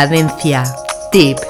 Cadencia. Tip.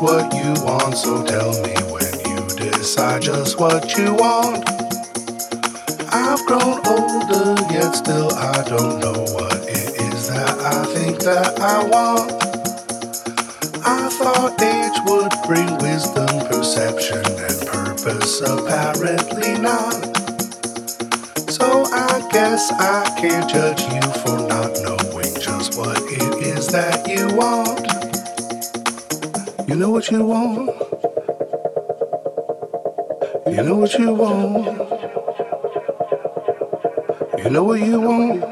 what you want, so tell me when you decide just what you want. I've grown older, yet still I don't know what it is that I think that I want. I thought age would bring wisdom, perception, and purpose, apparently not. So I guess I can't judge you for not knowing just what it is that you want. You know what you want. You know what you want. You know what you want.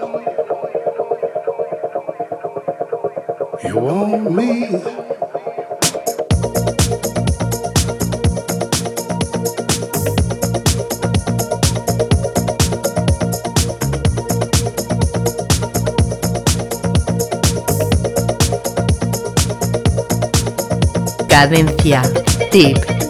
You want me. Cadencia. Tip.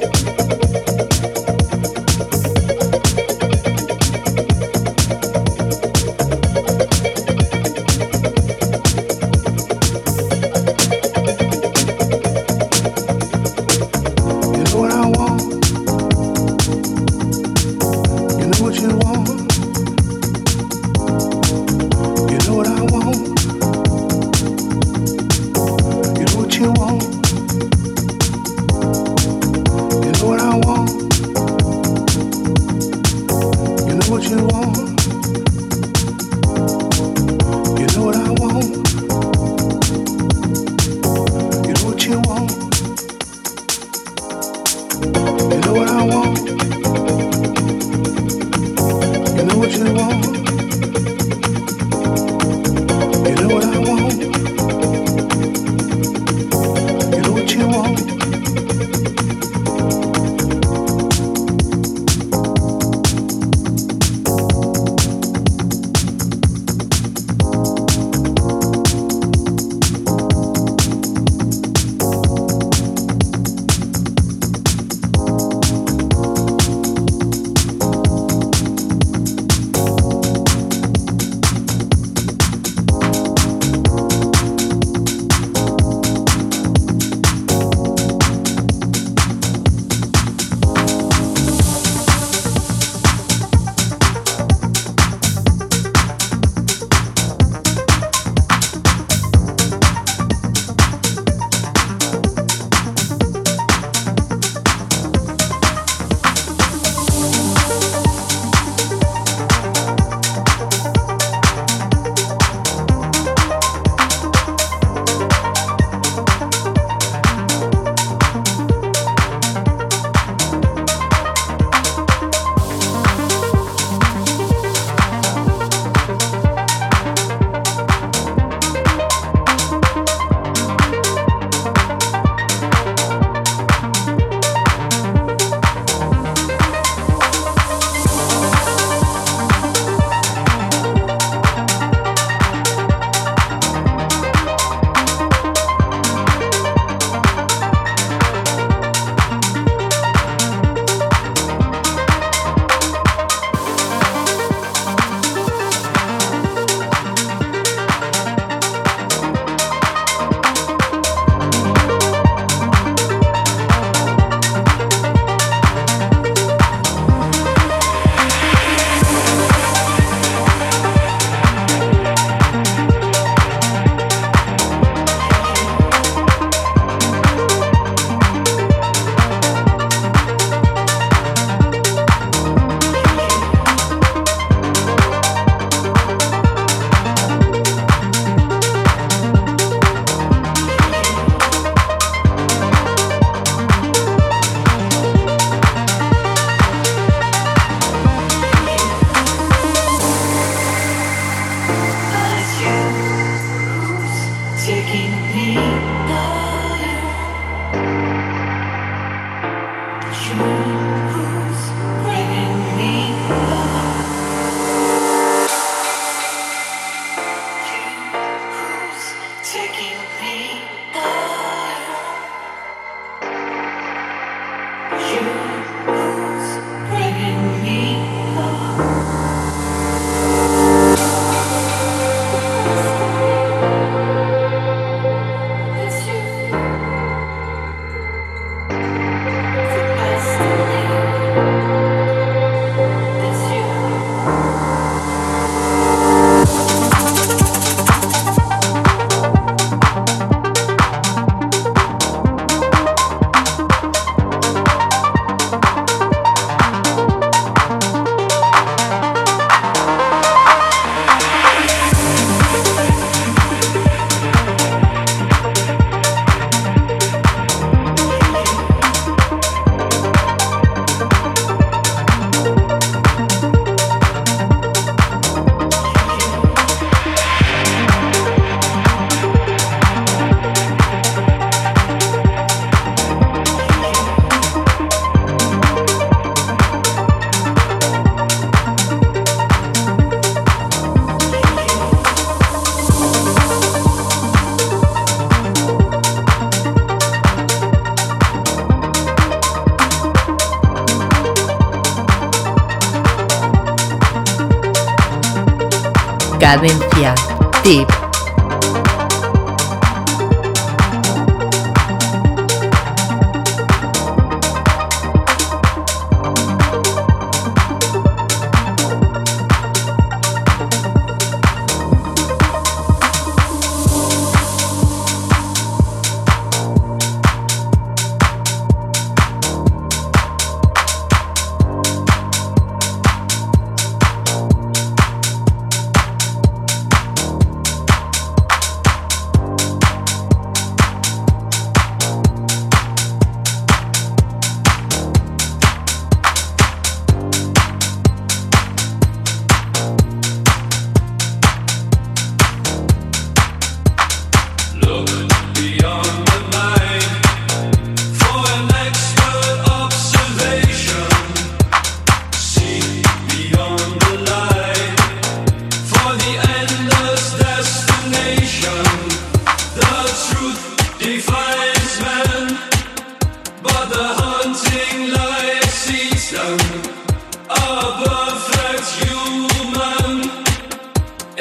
Cadencia. Tip.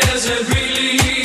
doesn't really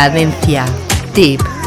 Cadencia. Tip.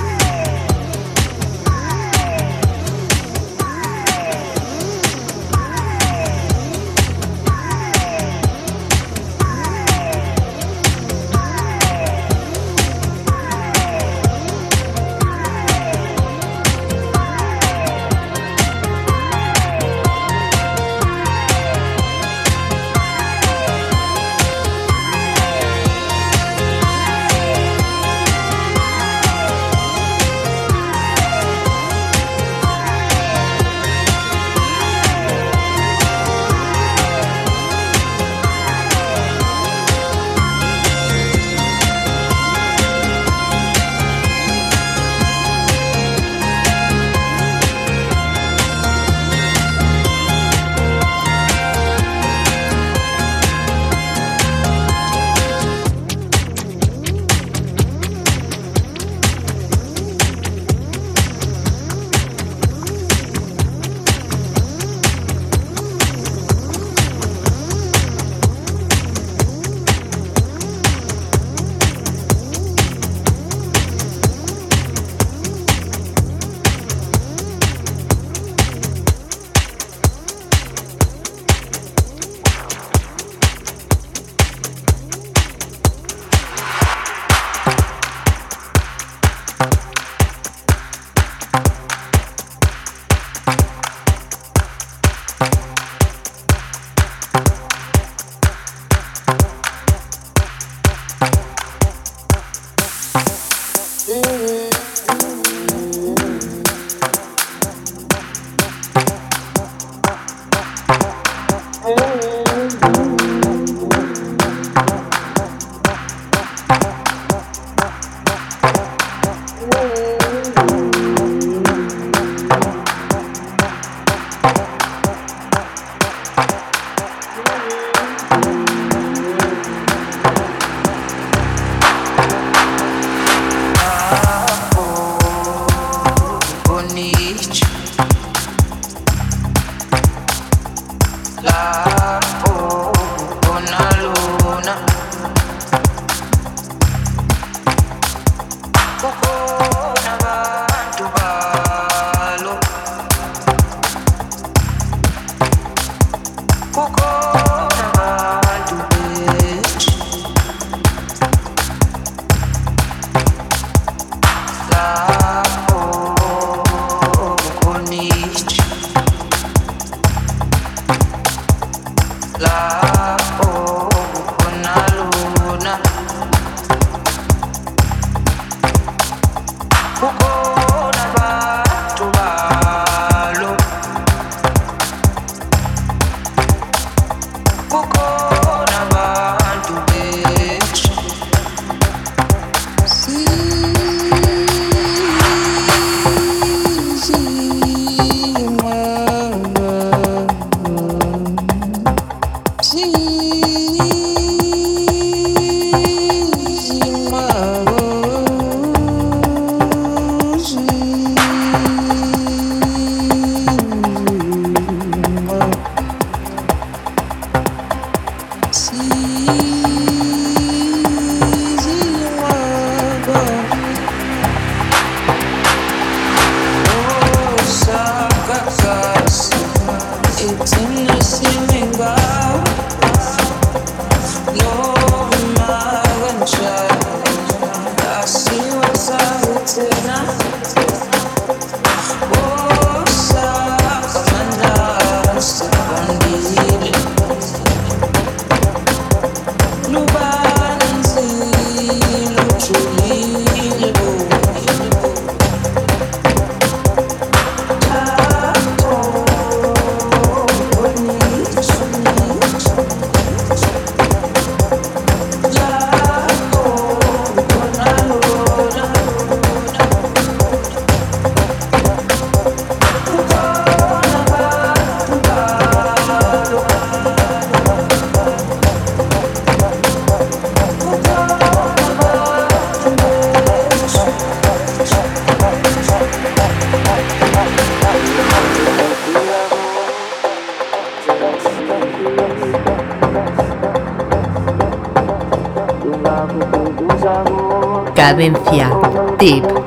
Cadencia. Tip.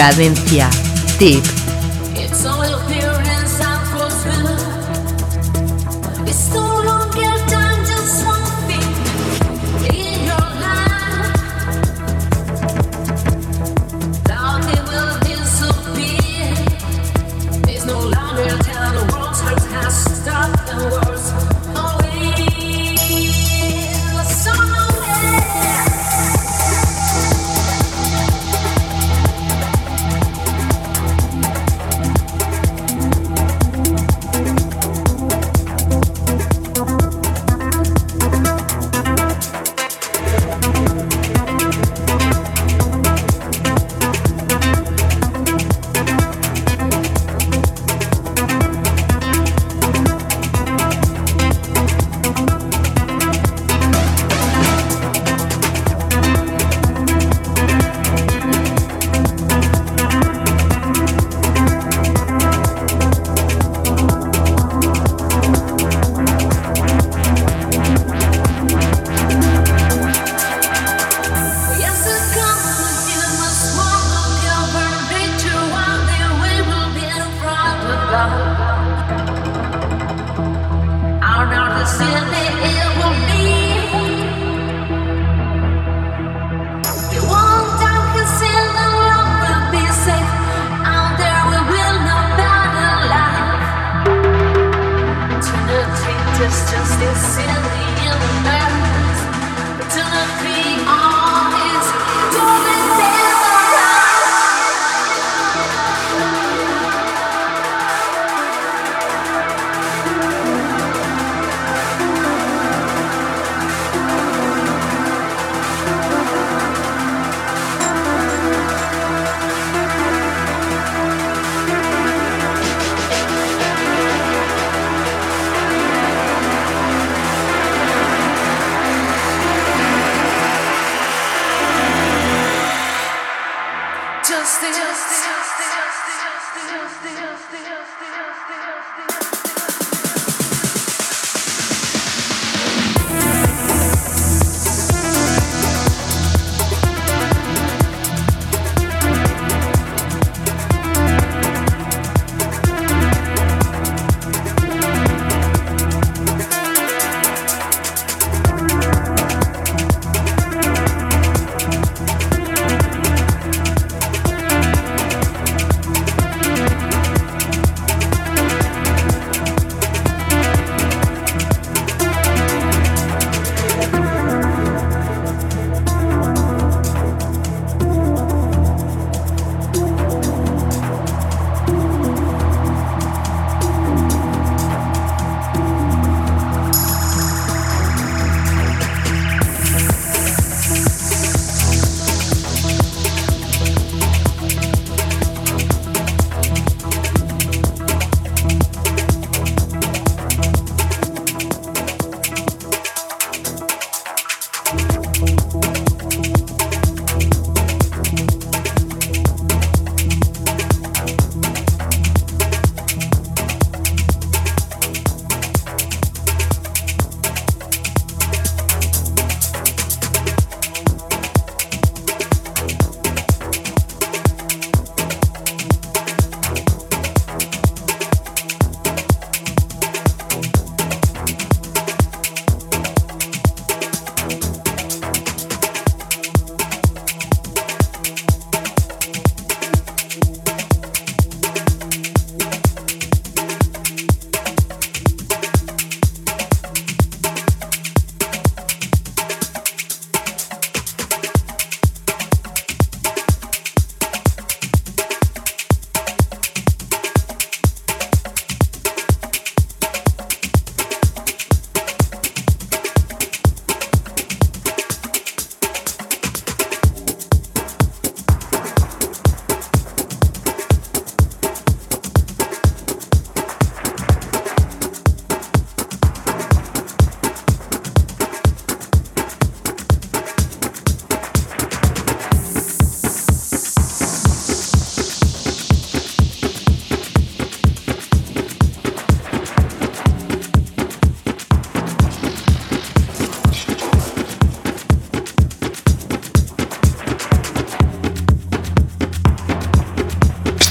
Cadencia. Tip.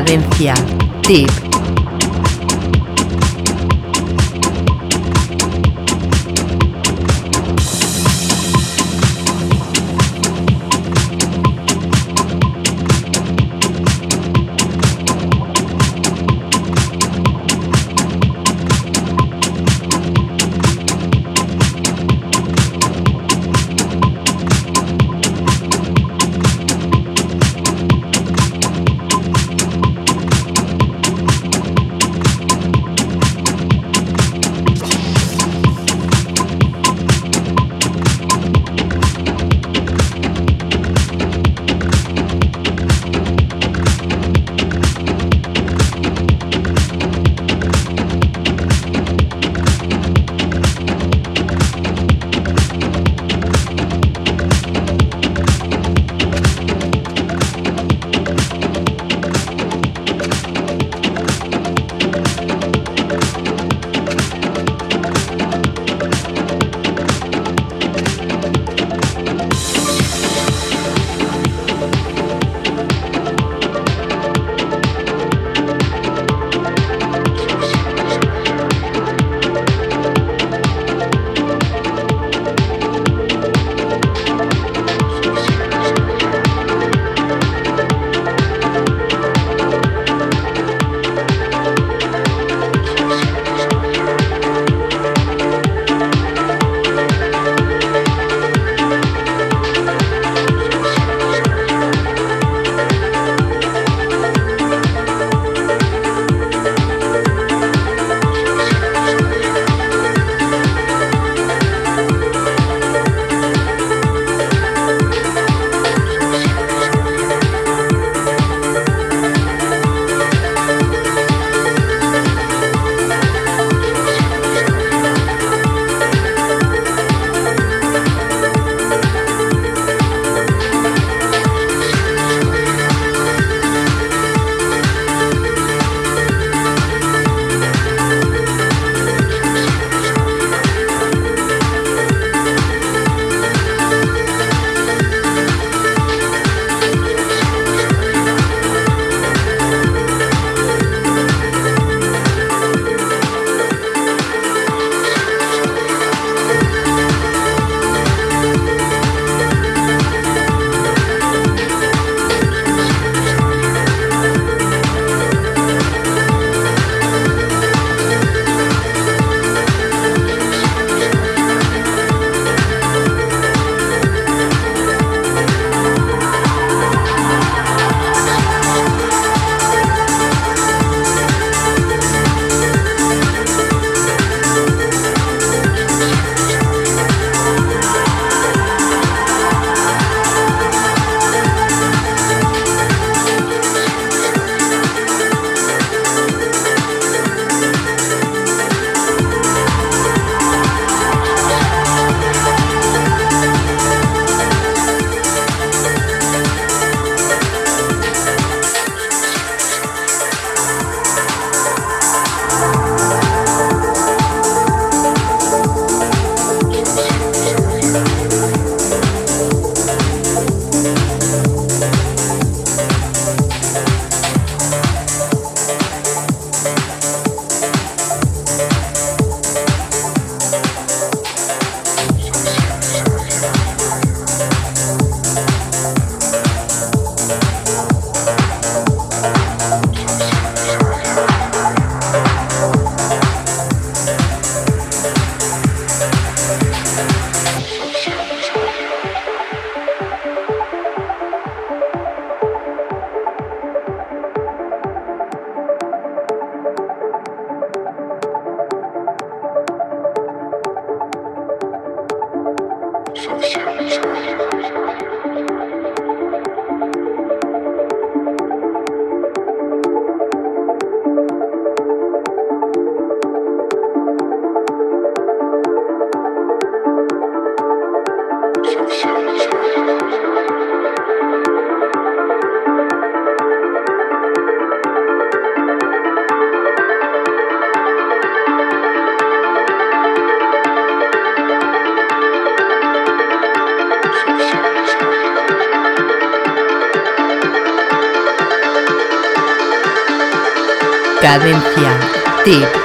Cadencia. Tip. Cadencia. Tip.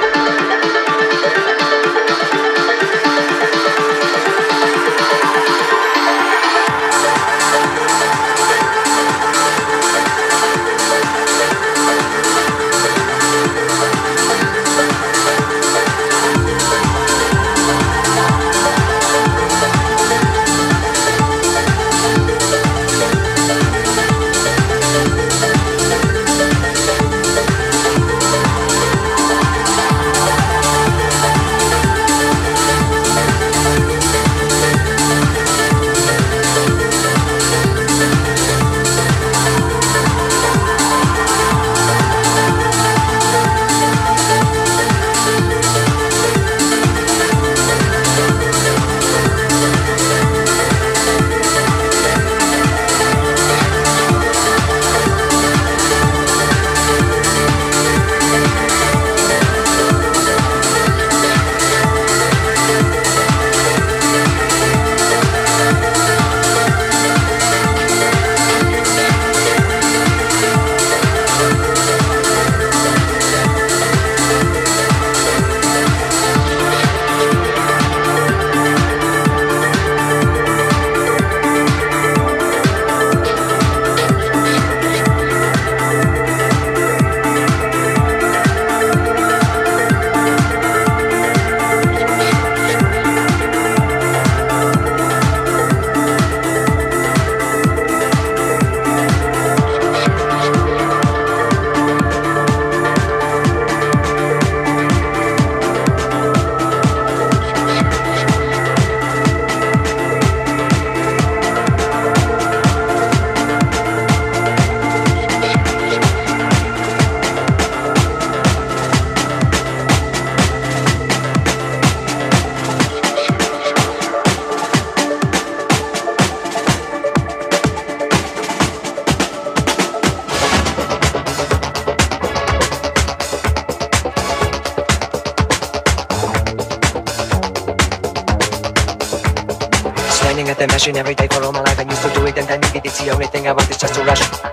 It's the only thing I want is just to rush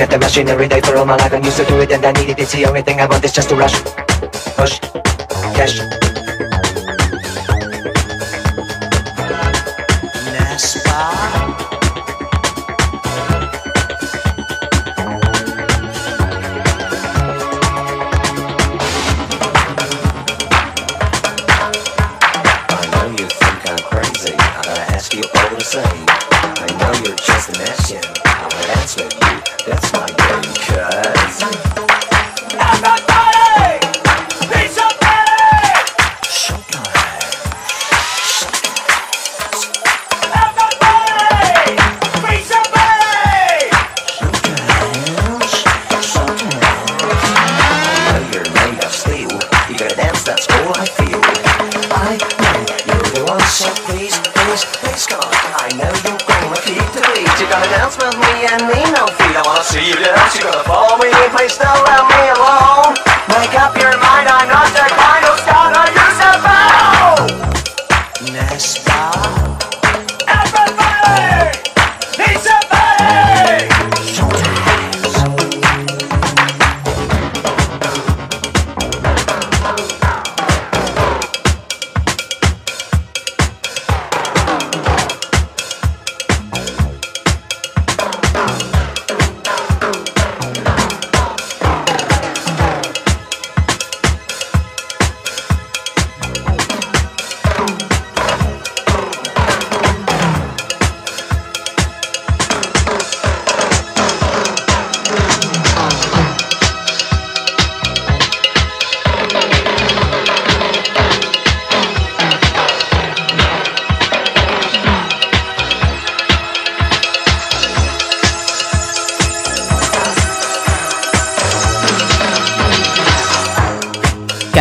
at the machine every day for all my life. I'm used to do it and I need it. It's the only thing I want is just to rush.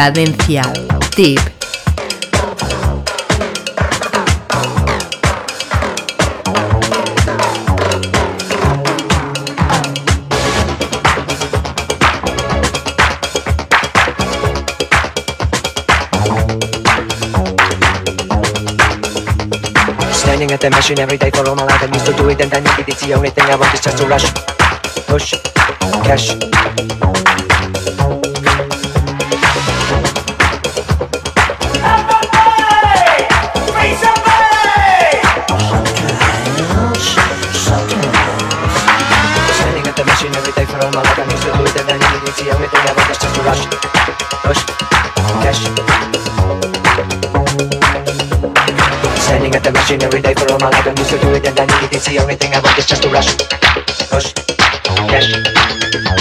Cadencial. Deep. Standing at the machine every day for all my life. I used to do it and then it, it's the only thing I want is just to rush. Push, cash. Every day for all my life, I'm used to do it and I need it. It's the only thing I want is just to rush. Rush. Cash.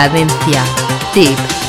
Cadencia. Tip.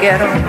quiero.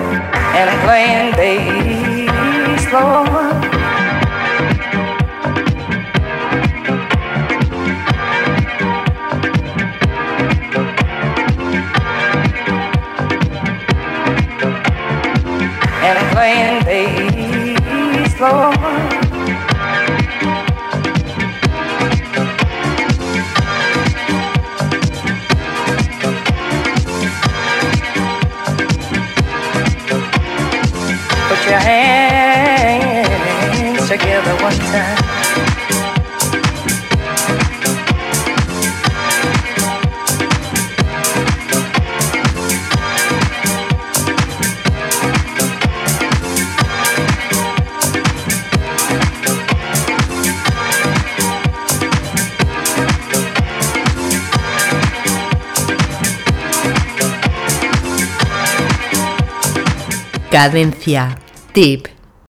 Cadencia. Tip.